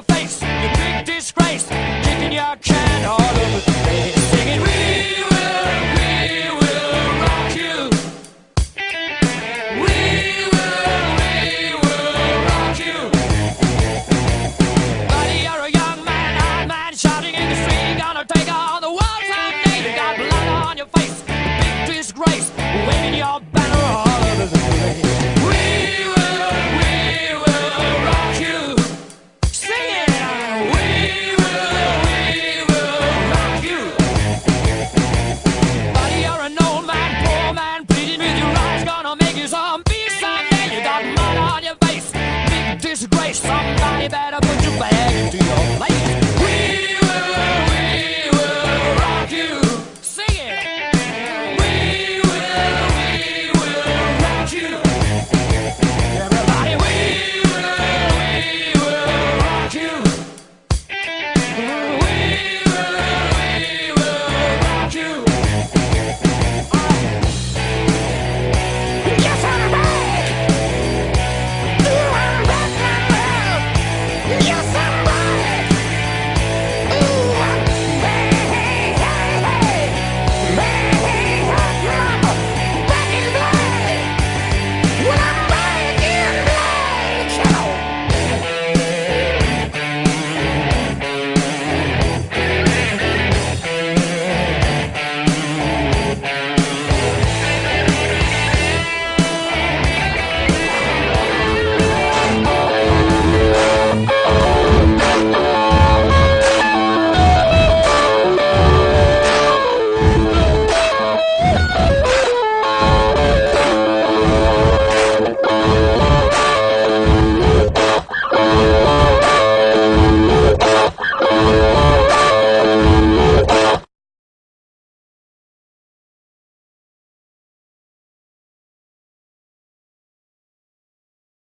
your face, you big disgrace, kicking your can all over. Disgrace. Somebody better put your back.